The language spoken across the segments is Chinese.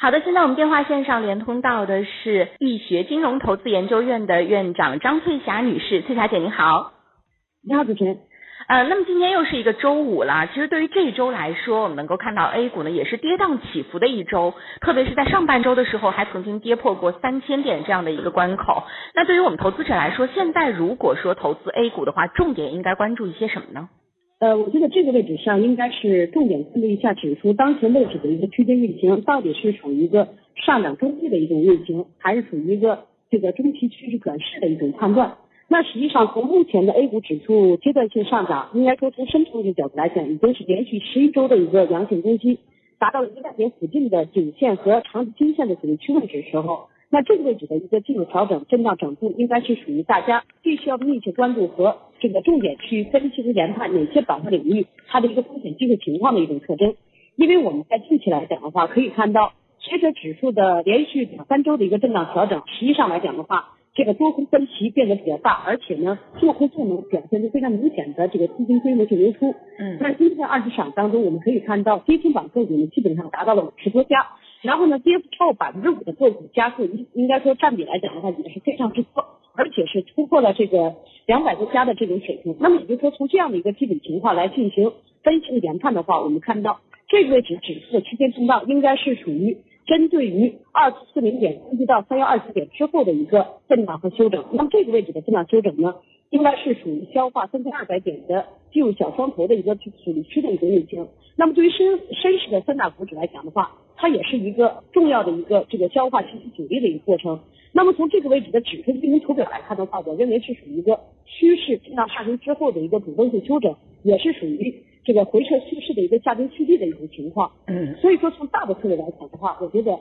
好的，现在我们电话线上连通到的是易学金融投资研究院的院长张翠霞女士，翠霞姐您好。你好，主持人。呃，那么今天又是一个周五了，其实对于这一周来说，我们能够看到 A 股呢也是跌宕起伏的一周，特别是在上半周的时候还曾经跌破过三千点这样的一个关口。那对于我们投资者来说，现在如果说投资 A 股的话，重点应该关注一些什么呢？呃，我觉得这个位置上应该是重点关注一下指数当前位置的一个区间运行，到底是属于一个上涨中期的一种运行，还是属于一个这个中期趋势转势的一种判断。那实际上从目前的 A 股指数阶段性上涨，应该说从深成指角度来讲，已经是连续十一周的一个阳线攻击，达到了一万点附近的颈线和长期均线的阻力区位置时候。那这个位置的一个技术调整、震荡整固，应该是属于大家必须要密切关注和这个重点去分析和研判哪些板块领域它的一个风险机会情况的一种特征。因为我们在近期来讲的话，可以看到随着指数的连续两三周的一个震荡调整，实际上来讲的话，这个多空分歧变得比较大，而且呢，做空动能表现出非常明显的这个资金规模性流出。嗯，那今天二级市场当中，我们可以看到跌停板个股呢基本上达到了五十多家。然后呢，跌幅超过百分之五的个股加速，应应该说占比来讲的话也是非常之高，而且是突破了这个两百多家的这种水平。那么也就是说，从这样的一个基本情况来进行分析研判的话，我们看到这个位置指数的区间震荡应该是属于针对于二四零点攻击到三幺二四点之后的一个震荡和修整。那么这个位置的震荡修整呢，应该是属于消化三千二百点的进入小双头的一个阻力区的一个运行。那么对于深深市的三大股指来讲的话，它也是一个重要的一个这个消化信息阻力的一个过程。那么从这个位置的指数运行图表来看的话，我认为是属于一个趋势震荡上行之后的一个主动性修整，也是属于这个回撤趋势的一个下跌趋地的一种情况。嗯，所以说从大的策略来讲的话，我觉得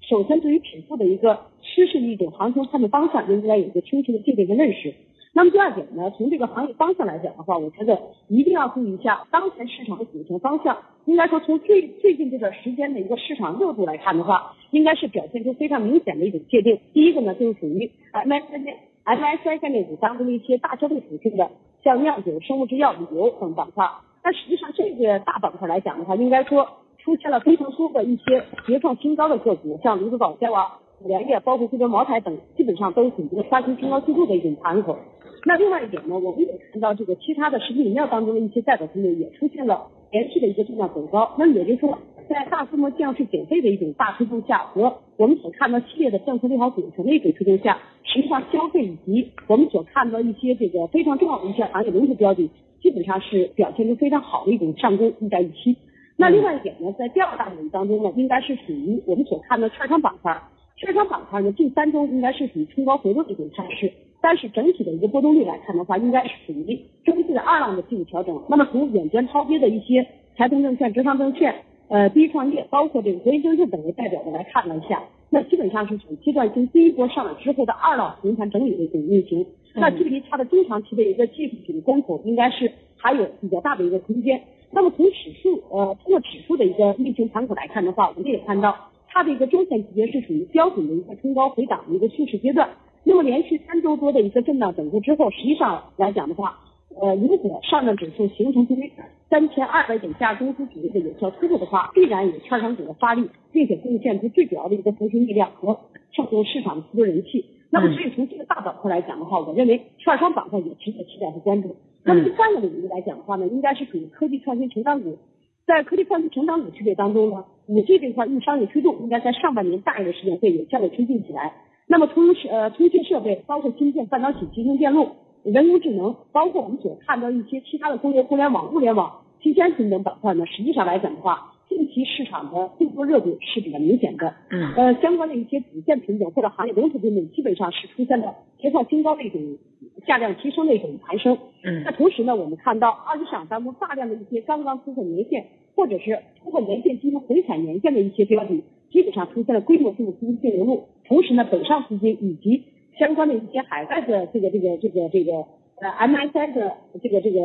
首先对于指数的一个趋势的一种行情判断方向，应该有一个清晰的界定和认识。那么第二点呢，从这个行业方向来讲的话，我觉得一定要注意一下当前市场的组成方向。应该说，从最最近这段时间的一个市场热度来看的话，应该是表现出非常明显的一种界定。第一个呢，就是属于 M S I M S I 概念股当中的一些大消费属性的，像酿酒、生物制药、旅游等板块。但实际上，这个大板块来讲的话，应该说出现了非常多的一些迭创新高的个股，像泸州早教啊、五粮液，包括贵州茅台等，基本上都是一个刷新新高记录的一种盘口。那另外一点呢，我们也看到这个其他的食品饮料当中的一些代表品类也出现了连续的一个震荡走高。那也就是说，在大规模降税减费的一种大推动下，和我们所看到系列的政策利好组成的一种推动下，实际上消费以及我们所看到一些这个非常重要的一些行业龙头标的，基本上是表现出非常好的一种上攻溢价预期。那另外一点呢，在第二大领域当中呢，应该是属于我们所看到券商板块。券商板块呢，近三周应该是属于冲高回落的一种态势。但是整体的一个波动率来看的话，应该是属于中期的二浪的技术调整。那么从远端超跌的一些财通证券、浙商证券、呃第一创业，包括这个国营证券等为代表的来看了一下，那基本上是属于阶段性第一波上涨之后的二浪横盘整理的一种运行。那距离它的中长期的一个技术性的关口，应该是还有比较大的一个空间。那么从指数呃通过指数的一个运行盘口来看的话，我们也看到它的一个中线级别是属于标准的一个冲高回档的一个趋势阶段。那么连续三周多的一个震荡整固之后，实际上来讲的话，呃，如果上证指数形成对于三千二百点下中枢阻力的有效突破的话，必然有券商股的发力，并且贡献出最主要的一个核心力量和撬动市场的资金人气。那么所以从这个大板块来讲的话，我认为券商板块也值得期待和关注。那么第三个领域来讲的话呢，应该是属于科技创新成长股。在科技创新成长股区别当中呢，五 G 这块硬商业驱动应该在上半年大一的时间会有效的推进起来。那么，通呃通讯设备，包括芯片、半导体、集成电路、人工智能，包括我们所看到一些其他的工业互联网、物联网、新先品等板块呢，实际上来讲的话，近期市场的这波热度是比较明显的。嗯。呃，相关的一些主线品种或者行业龙头品种，基本上是出现了跌创新高的一种价量提升的一种攀升。嗯。那同时呢，我们看到二级市场当中大量的一些刚刚突破年线，或者是突破年线进行回踩年线的一些标的。基本上出现了规模性的资金净流入，同时呢，北上资金以及相关的一些海外的这个这个这个这个呃 MSI 的这个这个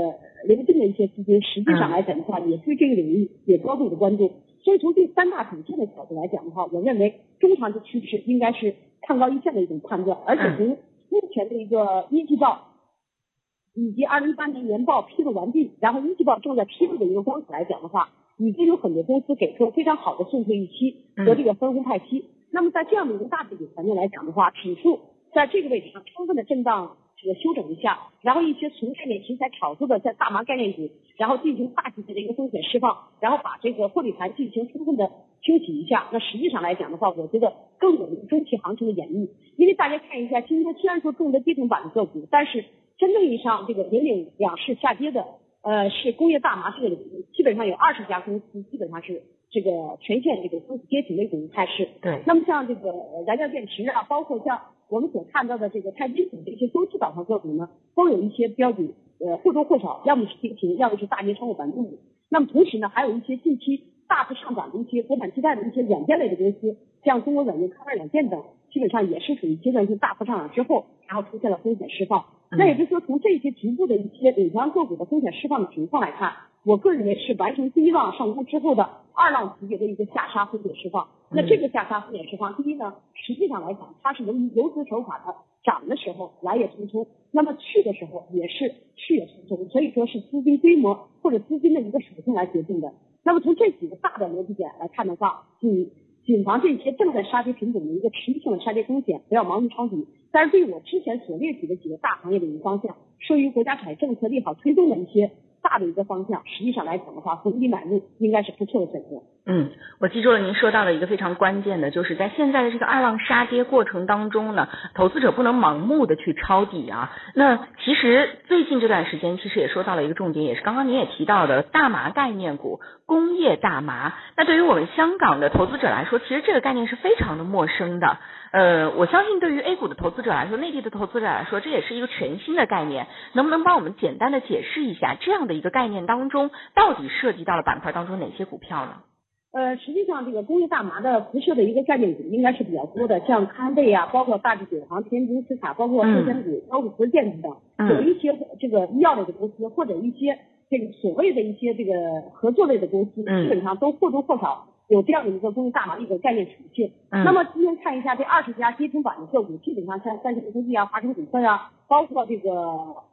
流动的一些资金，实际上来讲的话，也对这个领域也高度的关注。所以从这三大主线的角度来讲的话，我认为中长期趋势应该是看高一线的一种判断，而且从目前的一个一季报以及二零一八年年报披露完毕，然后一季报正在披露的一个光谱来讲的话，已经有很多公司给出了非常好的送退预期和这个分红派息。那么在这样的一个大背景环境来讲的话，指数在这个位置上充分的震荡这个休整一下，然后一些从概念题材炒作的在大麻概念股，然后进行大级别的一个风险释放，然后把这个获利盘进行充分的清洗一下。那实际上来讲的话，我觉得更有中期行情的演绎。因为大家看一下，今天虽然说重的跌停板的个股，但是真正意义上这个引领两市下跌的，呃，是工业大麻这个领域，基本上有二十家公司，基本上是这个全线这个公司跌停的一种态势。对。那么像这个燃料电池啊，包括像我们所看到的这个钛金属的一些周期导向个股呢，都有一些标的，呃，或多或少要么是跌停，要么是大跌超过百分之五。那么同时呢，还有一些近期大幅上涨的一些国产替代的一些软件类的公司，像中国软件、开发软件等，基本上也是属于阶段性大幅上涨之后，然后出现了风险释放。那也就是说，从这些局部的一些领强个股的风险释放的情况来看，我个人认为是完成第一浪上攻之后的二浪级别的一个下杀风险释放。那这个下杀风险释放，第一呢，实际上来讲，它是由于游资手法的涨的时候来也匆匆，那么去的时候也是去也匆匆，所以说是资金规模或者资金的一个属性来决定的。那么从这几个大的逻辑点来看的话，仅谨防这些正在杀跌品种的一个持续性的杀跌风险，不要盲目抄底。但是对我之前所列举的几个大行业的一个方向，受益于国家产业政策利好推动的一些大的一个方向，实际上来讲的话，逢低买入应该是不错的选择。嗯，我记住了您说到的一个非常关键的，就是在现在的这个二浪杀跌过程当中呢，投资者不能盲目的去抄底啊。那其实最近这段时间，其实也说到了一个重点，也是刚刚您也提到的大麻概念股、工业大麻。那对于我们香港的投资者来说，其实这个概念是非常的陌生的。呃，我相信对于 A 股的投资者来说，内地的投资者来说，这也是一个全新的概念。能不能帮我们简单的解释一下，这样的一个概念当中，到底涉及到了板块当中哪些股票呢？呃，实际上这个工业大麻的辐射的一个概念股应该是比较多的，像康贝啊，包括大地酒行、天津斯卡，包括寿险股、包括福建等等，有一些这个医药类的公司或者一些这个所谓的一些这个合作类的公司，基本上都或多或少有这样的一个工业大麻的一个概念属性。那么今天看一下这二十家跌停板的个股，基本上像三星科技啊、华晨股份啊，包括这个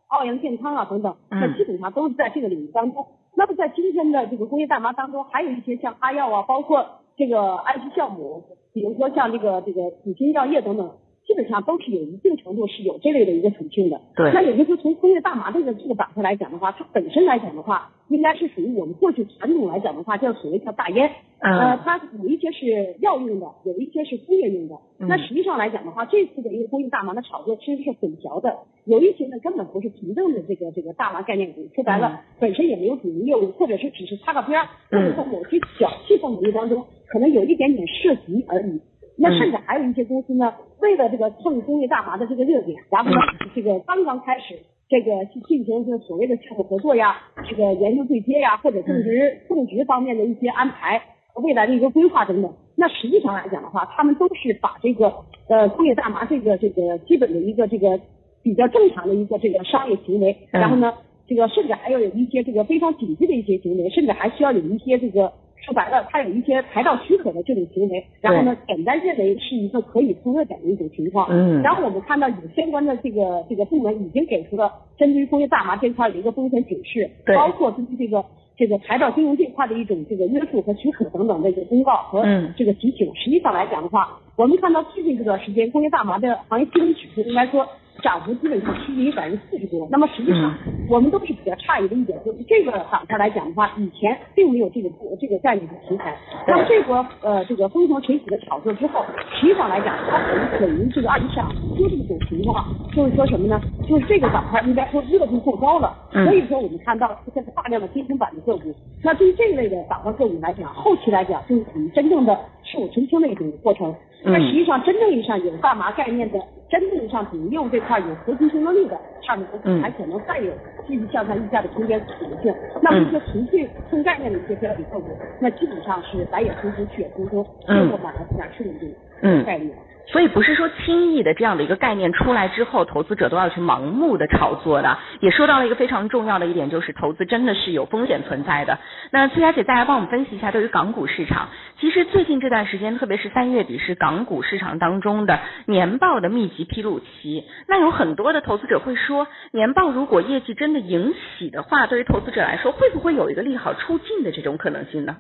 奥阳健康啊等等，那基本上都是在这个领域当中。那么在今天的这个工业大麻当中，还有一些像阿药啊，包括这个安琪酵母，比如说像这个这个紫金药业等等，基本上都是有一定程度是有这类的一个属性的。对。那也就是说，从工业大麻这个这个板块来讲的话，它本身来讲的话，应该是属于我们过去传统来讲的话，叫所谓叫大烟。嗯。呃，它有一些是药用的，有一些是工业用的。嗯。那实际上来讲的话，这次的一个工业大麻的炒作其实是混淆的。有一些呢，根本不是纯正的这个这个大麻概念股，说白了，本身也没有主营业务，或者是只是擦个边儿，或者说某些小细分领域当中可能有一点点涉及而已。那甚至还有一些公司呢，为了这个蹭工业大麻的这个热点，然后呢，这个刚刚开始这个进行这所谓的项目合作呀，这个研究对接呀，或者种植种植方面的一些安排和未来的一个规划等等。那实际上来讲的话，他们都是把这个呃工业大麻这个这个基本的一个这个。比较正常的一个这个商业行为，然后呢，这个甚至还要有一些这个非常紧急的一些行为，甚至还需要有一些这个说白了，它有一些牌照许可的这种行为，然后呢，简单认为是一个可以通热点的一种情况。嗯。然后我们看到有相关的这个这个部门已经给出了针对于工业大麻这块的一个风险警示，包括针对这个这个牌照经营这块的一种这个约束和许可等等的一个公告和这个提醒。实际上来讲的话，我们看到最近这段时间工业大麻的行业基本指数应该说。涨幅基本上趋于百分之四十多，那么实际上我们都是比较诧异的一点，就是这个板块来讲的话，以前并没有这个这个概念的题材。那么这波呃这个风风锤起的炒作之后，实际上来讲，它可能等于这个二级市场就是一种情况，就是说什么呢？就是这个板块应该说热度过高了，所以说我们看到出现了大量的跌停板的个股。那对于这一类的板块个股来讲，后期来讲就是属于真正的事物澄清的一种过程。那实际上真正意义上有大麻概念的。真正意义上主业务这块有核心竞争力的，上面公司还可能再有继续向上溢价的空间可能性。那么一些纯粹纯概念的一些标的个股，那基本上是来也匆匆去也匆匆，最后把它自然吃的这个概率。所以不是说轻易的这样的一个概念出来之后，投资者都要去盲目的炒作的。也说到了一个非常重要的一点，就是投资真的是有风险存在的。那崔小姐再来帮我们分析一下，对于港股市场，其实最近这段时间，特别是三月底，是港股市场当中的年报的密集披露期。那有很多的投资者会说，年报如果业绩真的迎喜的话，对于投资者来说，会不会有一个利好出尽的这种可能性呢？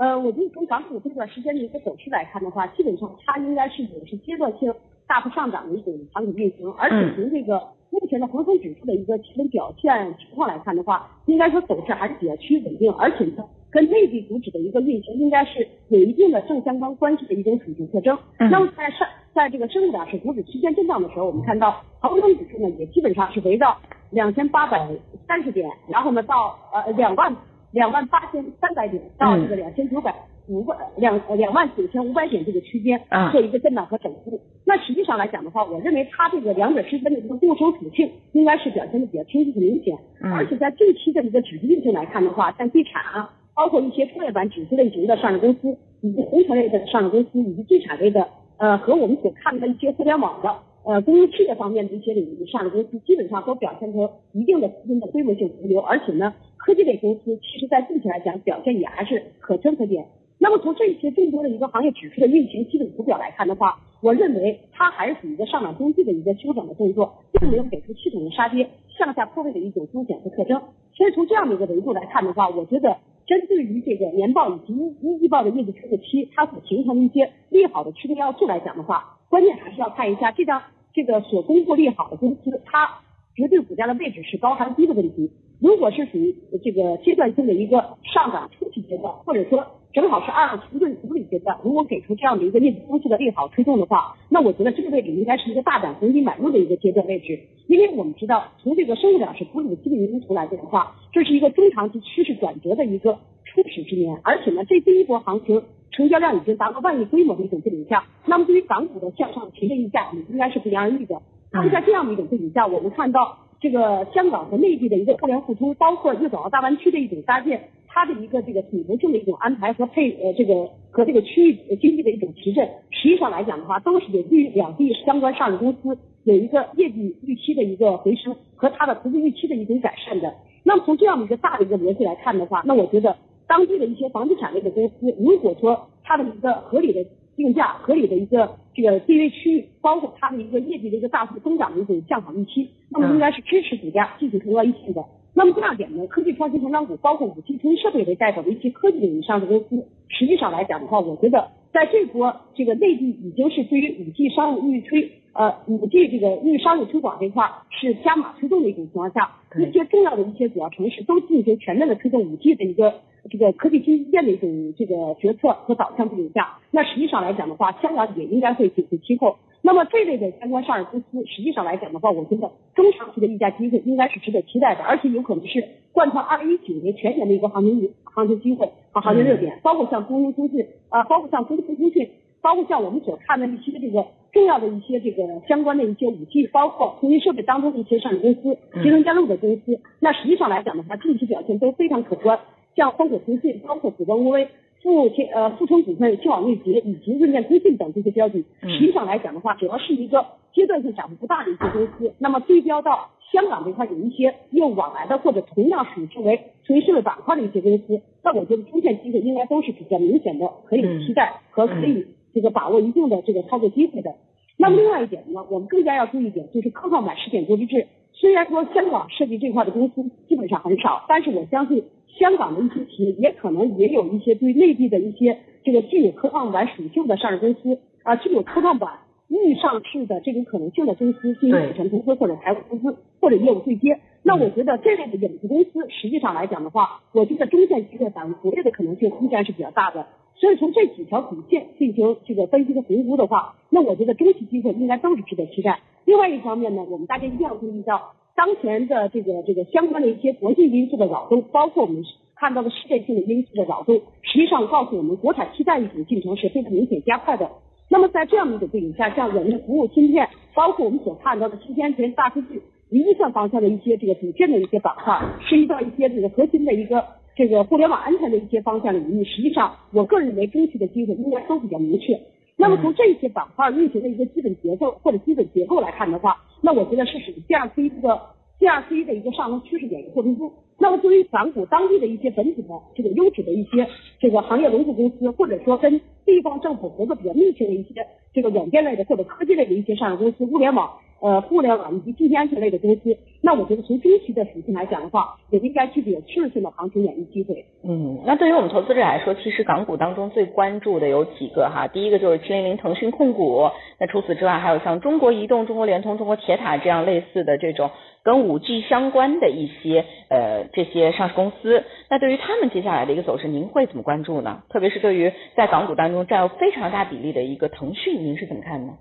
呃，我觉得从港股这段时间的一个走势来看的话，基本上它应该是也是阶段性大幅上涨的一种长期运行，而且从这个目前的恒生指数的一个基本表现情况来看的话，应该说走势还是比较趋于稳定，而且呢，跟内地股指的一个运行应该是有一定的正相关关系的一种属性特征。那么在上在这个深两市股指区间震荡的时候，我们看到恒生指数呢也基本上是围绕两千八百三十点，然后呢到呃两万。两万八千三百点到这个两千九百五百两两万九千五百点这个区间做一个震荡和整固。那实际上来讲的话，我认为它这个两者之间的这个共生属性应该是表现的比较清晰和明显。而且在近期的一个指数运行来看的话，像地产啊，包括一些创业板指数类型的上市公司，以及红筹类的上市公司，以及地产类的呃和我们所看的一些互联网的呃公用事业方面的一些领域上的公司，基本上都表现出一定的资金的规模性回流，而且呢。科技类公司其实在近期来讲表现也还是可圈可点。那么从这些众多的一个行业指数的运行基本图表来看的话，我认为它还是属于一个上涨中继的一个休整的动作，并没有给出系统的杀跌、向下破位的一种风险和特征。所以从这样的一个维度来看的话，我觉得针对于这个年报以及一季报的业绩出期，它所形成的一些利好的驱动要素来讲的话，关键还是要看一下这张这个所公布利好的公司，它绝对股价的位置是高还是低的问题。如果是属于这个阶段性的一个上涨初期阶段，或者说正好是二停顿处理阶段，如果给出这样的一个业绩公司的利好推动的话，那我觉得这个位置应该是一个大胆逢低买入的一个阶段位置。因为我们知道，从这个生物两市股指的基本运行图来讲的话，这是一个中长期趋势转折的一个初始之年，而且呢，这第一波行情成交量已经达到万亿规模的一种背景下，那么对于港股的向上提振溢价也应该是不言而喻的。那么在这样的一种背景下，我们看到。这个香港和内地的一个互联互通，包括粤港澳大湾区的一种搭建，它的一个这个组合性的一种安排和配呃这个和这个区域经济的一种提振，实际上来讲的话，都是有利于两地相关上市公司有一个业绩预期的一个回升和它的投资预期的一种改善的。那么从这样的一个大的一个逻辑来看的话，那我觉得当地的一些房地产类的公司，如果说它的一个合理的。定价合理的一个这个地位区域，包括它的一个业绩的一个大幅增长的一种向好预期，那么应该是支持股价继续冲高一线的。那么第二点呢，科技创新成长股，包括五 G 通信设备为代表的一些科技领域上市公司，实际上来讲的话，我觉得在这波这个内地已经是对于五 G 商务预推呃五 G 这个因为商业推广这块是加码推动的一种情况下，一些重要的一些主要城市都进行全面的推动五 G 的一个。这个科技基建的一种这个决策和导向背景下，那实际上来讲的话，香港也应该会紧随其后。那么这类的相关上市公司，实际上来讲的话，我觉得中长期的溢价机会应该是值得期待的，而且有可能是贯穿二零一九年全年的一个行情行情机会和行情热点。包括像中兴通讯啊，包括像中兴通讯，包括像我们所看的一些这个重要的一些这个相关的一些五 G，包括通信设备当中的一些上市公司、集成电路的公司，那实际上来讲的话，近期表现都非常可观。像丰口通信、包括紫光微、富天呃富通股份、新网密捷以及润建通信等这些标的，实际上来讲的话，主要是一个阶段性涨幅不大的一些公司。那么对标到香港这块有一些业务往来的或者同样属性为垂势板块的一些公司，那我觉得出现机会应该都是比较明显的，可以期待和可以这个把握一定的这个操作机会的。那么另外一点呢，我们更加要注意一点，就是科创板试点国际制。虽然说香港涉及这块的公司基本上很少，但是我相信。香港的一些企业也可能也有一些对内地的一些这个具有科创板属性的上市公司啊，具有科创板预上市的这种可能性的公司进行股权投资或者财务投资或者业务对接。那我觉得这类的影子公司，实际上来讲的话，我觉得中线机会反活跃的可能性依然是比较大的。所以从这几条主线进行这个分析和评估的话，那我觉得中期机会应该都是值得期待。另外一方面呢，我们大家一定要注意到。当前的这个这个相关的一些国际因素的扰动，包括我们看到的世界性的因素的扰动，实际上告诉我们国产替代一种进程是非常明显加快的。那么在这样的一种背景下，像软件服务、芯片，包括我们所看到的今天全大数据、云计算方向的一些这个主线的一些板块，涉及到一些这个核心的一个这个互联网安全的一些方向领域，实际上我个人认为中期的机会应该都比较明确。那么从这些板块运行的一个基本节奏或者基本结构来看的话，那我觉得是属于 GRC 这个 GRC 的一个上升趋势点的过程中。那么对于港股当地的一些本土的这个优质的一些这个行业龙头公司，或者说跟地方政府合作比较密切的一些这个软件类的或者科技类的一些上市公司，物联网。呃，互联网以及信息安全类的公司，那我觉得从中期的属性来讲的话，也应该具备有持续性的行情演绎机会。嗯，那对于我们投资者来说，其实港股当中最关注的有几个哈，第一个就是七零零腾讯控股，那除此之外还有像中国移动、中国联通、中国铁塔这样类似的这种跟五 G 相关的一些呃这些上市公司。那对于他们接下来的一个走势，您会怎么关注呢？特别是对于在港股当中占有非常大比例的一个腾讯，您是怎么看呢？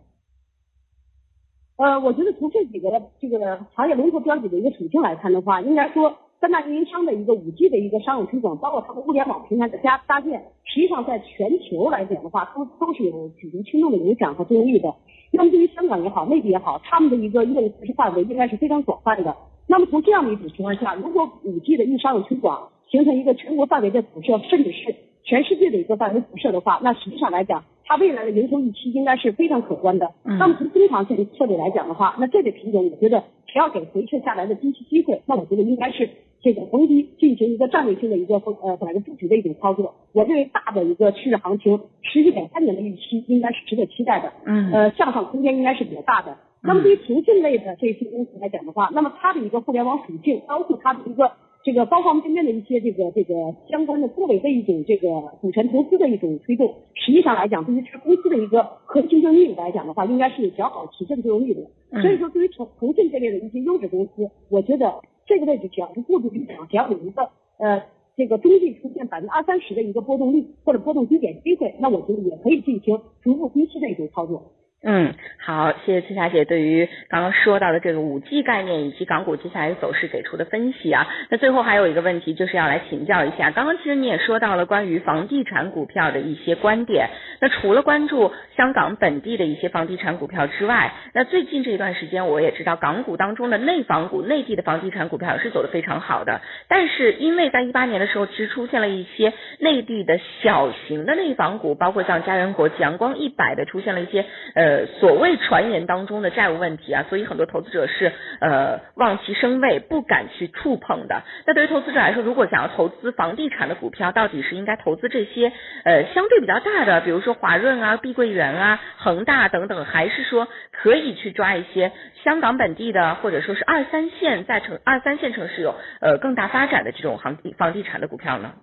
呃，我觉得从这几个这个行业龙头标的的一个属性来看的话，应该说三大运营商的一个五 G 的一个商用推广，包括它的物联网平台的加搭建，实际上在全球来讲的话，都都是有举足轻重的影响和作用力的。那么对于香港也好，内地也好，他们的一个业务范围应该是非常广泛的。那么从这样的一种情况下，如果五 G 的一个商用推广形成一个全国范围的辐射，甚至是全世界的一个范围辐射的话，那实际上来讲，它未来的营收预期应该是非常可观的。那么从中长线的策略来讲的话，那这类品种，我觉得只要给回撤下来的低吸机会，那我觉得应该是这个逢低进行一个战略性的一个呃本来个布局的一种操作。我认为大的一个趋势行情十一点三年的预期应该是值得期待的。嗯。呃，向上空间应该是比较大的。那么对于腾讯类的这些公司来讲的话，那么它的一个互联网属性，包括它的一个。这个包括我们今天的一些这个这个相关的部位的一种这个股权投资的一种推动，实际上来讲，对于这公司的一个核心竞争力来讲的话，应该是有较好提振作用力的。所以说，对于腾腾讯这类的一些优质公司，我觉得这个位置只要是过度理想，只要有一个呃这个中继出现百分之二三十的一个波动率或者波动低点机会，那我觉得也可以进行逐步低吸的一种操作。嗯，好，谢谢崔霞姐对于刚刚说到的这个五 G 概念以及港股接下来的走势给出的分析啊。那最后还有一个问题，就是要来请教一下，刚刚其实你也说到了关于房地产股票的一些观点。那除了关注香港本地的一些房地产股票之外，那最近这一段时间我也知道港股当中的内房股、内地的房地产股票是走得非常好的。但是因为在一八年的时候，其实出现了一些内地的小型的内房股，包括像家园国际、阳光一百的出现了一些呃。呃，所谓传言当中的债务问题啊，所以很多投资者是呃望其生畏，不敢去触碰的。那对于投资者来说，如果想要投资房地产的股票，到底是应该投资这些呃相对比较大的，比如说华润啊、碧桂园啊、恒大等等，还是说可以去抓一些香港本地的，或者说是二三线在城二三线城市有呃更大发展的这种房地房地产的股票呢？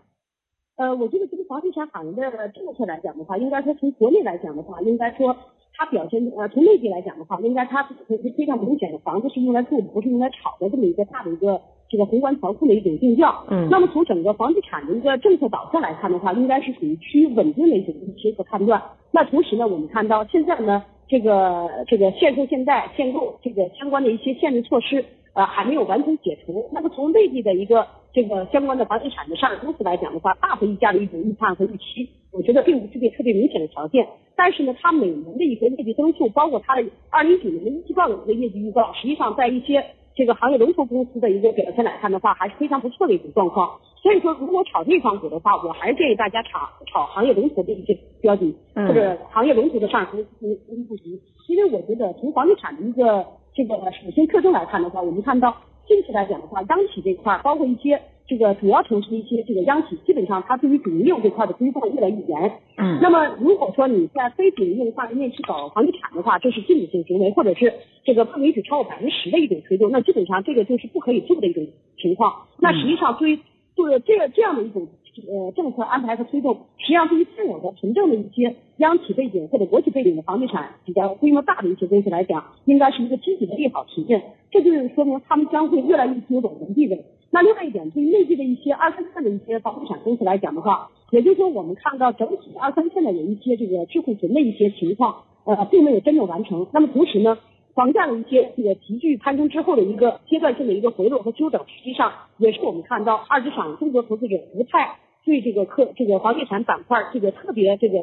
呃，我觉得这个房地产行业的政策来讲的话，应该说从国内来讲的话，应该说。它表现呃，从内地来讲的话，应该它是非常明显的，房子是用来住的，不是用来炒的这么一个大的一个这个宏观调控的一种定调。嗯。那么从整个房地产的一个政策导向来看的话，应该是属于趋于稳定的一种预期和判断。那同时呢，我们看到现在呢，这个这个限售限贷限购这个相关的一些限制措施呃还没有完全解除。那么从内地的一个这个相关的房地产的上市公司来讲的话，大幅溢价的一种预判和预期，我觉得并不具备特别明显的条件。但是呢，它每年的一个业绩增速，包括它的二零一九年的一季报的一个业绩预告，实际上在一些这个行业龙头公司的一个表现来看的话，还是非常不错的一种状况。所以说，如果炒地方股的话，我还是建议大家炒炒行业龙头的一些标的，或者行业龙头的上市公司布局。因为我觉得从房地产的一个这个属性特征来看的话，我们看到近期来讲的话，央企这块，包括一些。这个主要城市的一些这个央企，基本上它对于主营业务这块的规范越来越严。嗯。那么如果说你在非主营业务范围内去搞房地产的话，这是禁止性行为，或者是这个不允许超过百分之十的一种推动，那基本上这个就是不可以做的一种情况。那实际上对于就是这这样的一种呃政策安排和推动，实际上对于现有的纯正的一些央企背景或者国企背景的房地产比较规模大的一些公司来讲，应该是一个积极的利好提振。这就是说明他们将会越来越具有垄断地位。那另外一点，对于内地的一些二三线的一些房地产公司来讲的话，也就是说，我们看到整体二三线的有一些这个去库存的一些情况，呃，并没有真正完成。那么同时呢，房价的一些这个急剧攀升之后的一个阶段性的一个回落和修整，实际上也是我们看到二级市场中国投资者不太对这个客这个房地产板块这个特别这个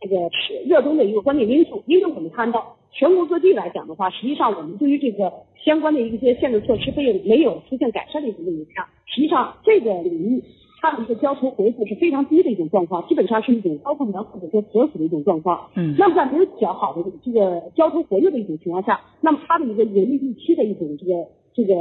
这个是热衷的一个关键因素，因为我们看到。全国各地来讲的话，实际上我们对于这个相关的一些限制措施，并没有出现改善的一个影响。实际上，这个领域它的一个交投回复是非常低的一种状况，基本上是一种高负源或者说渴死的一种状况。嗯那么在没有较好的这个交投活跃的一种情况下，那么它的一个盈利预期的一种这个这个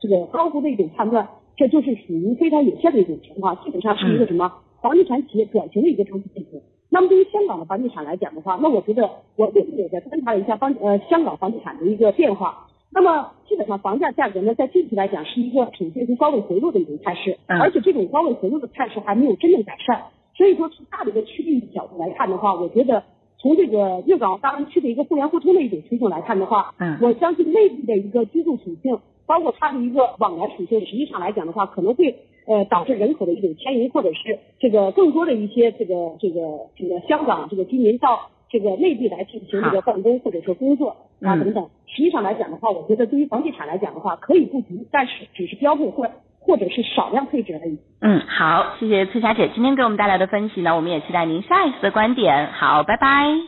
这个高估的一种判断，这就是属于非常有限的一种情况，基本上是一个什么房地产企业转型的一个长期进程。那么对于香港的房地产来讲的话，那我觉得我我也在观察了一下房呃香港房地产的一个变化。那么基本上房价价格呢，在近期来讲是一个呈现出高位回落的一种态势，嗯而且这种高位回落的态势还没有真正改善。所以说，从大的一个区域角度来看的话，我觉得从这个粤港澳大湾区的一个互联互通的一种推动来看的话，嗯我相信内地的一个居住属性，包括它的一个往来属性，实际上来讲的话，可能会呃导致人口的一种迁移，或者是这个更多的一些这个这个这个香港这个居民到这个内地来进行这个办公或者说工作啊嗯等等。实际上来讲的话，我觉得对于房地产来讲的话，可以布局，但是只是标配或或者是少量配置而已。嗯，好，谢谢崔霞姐今天给我们带来的分析呢，我们也期待您下一次的观点。好，拜拜。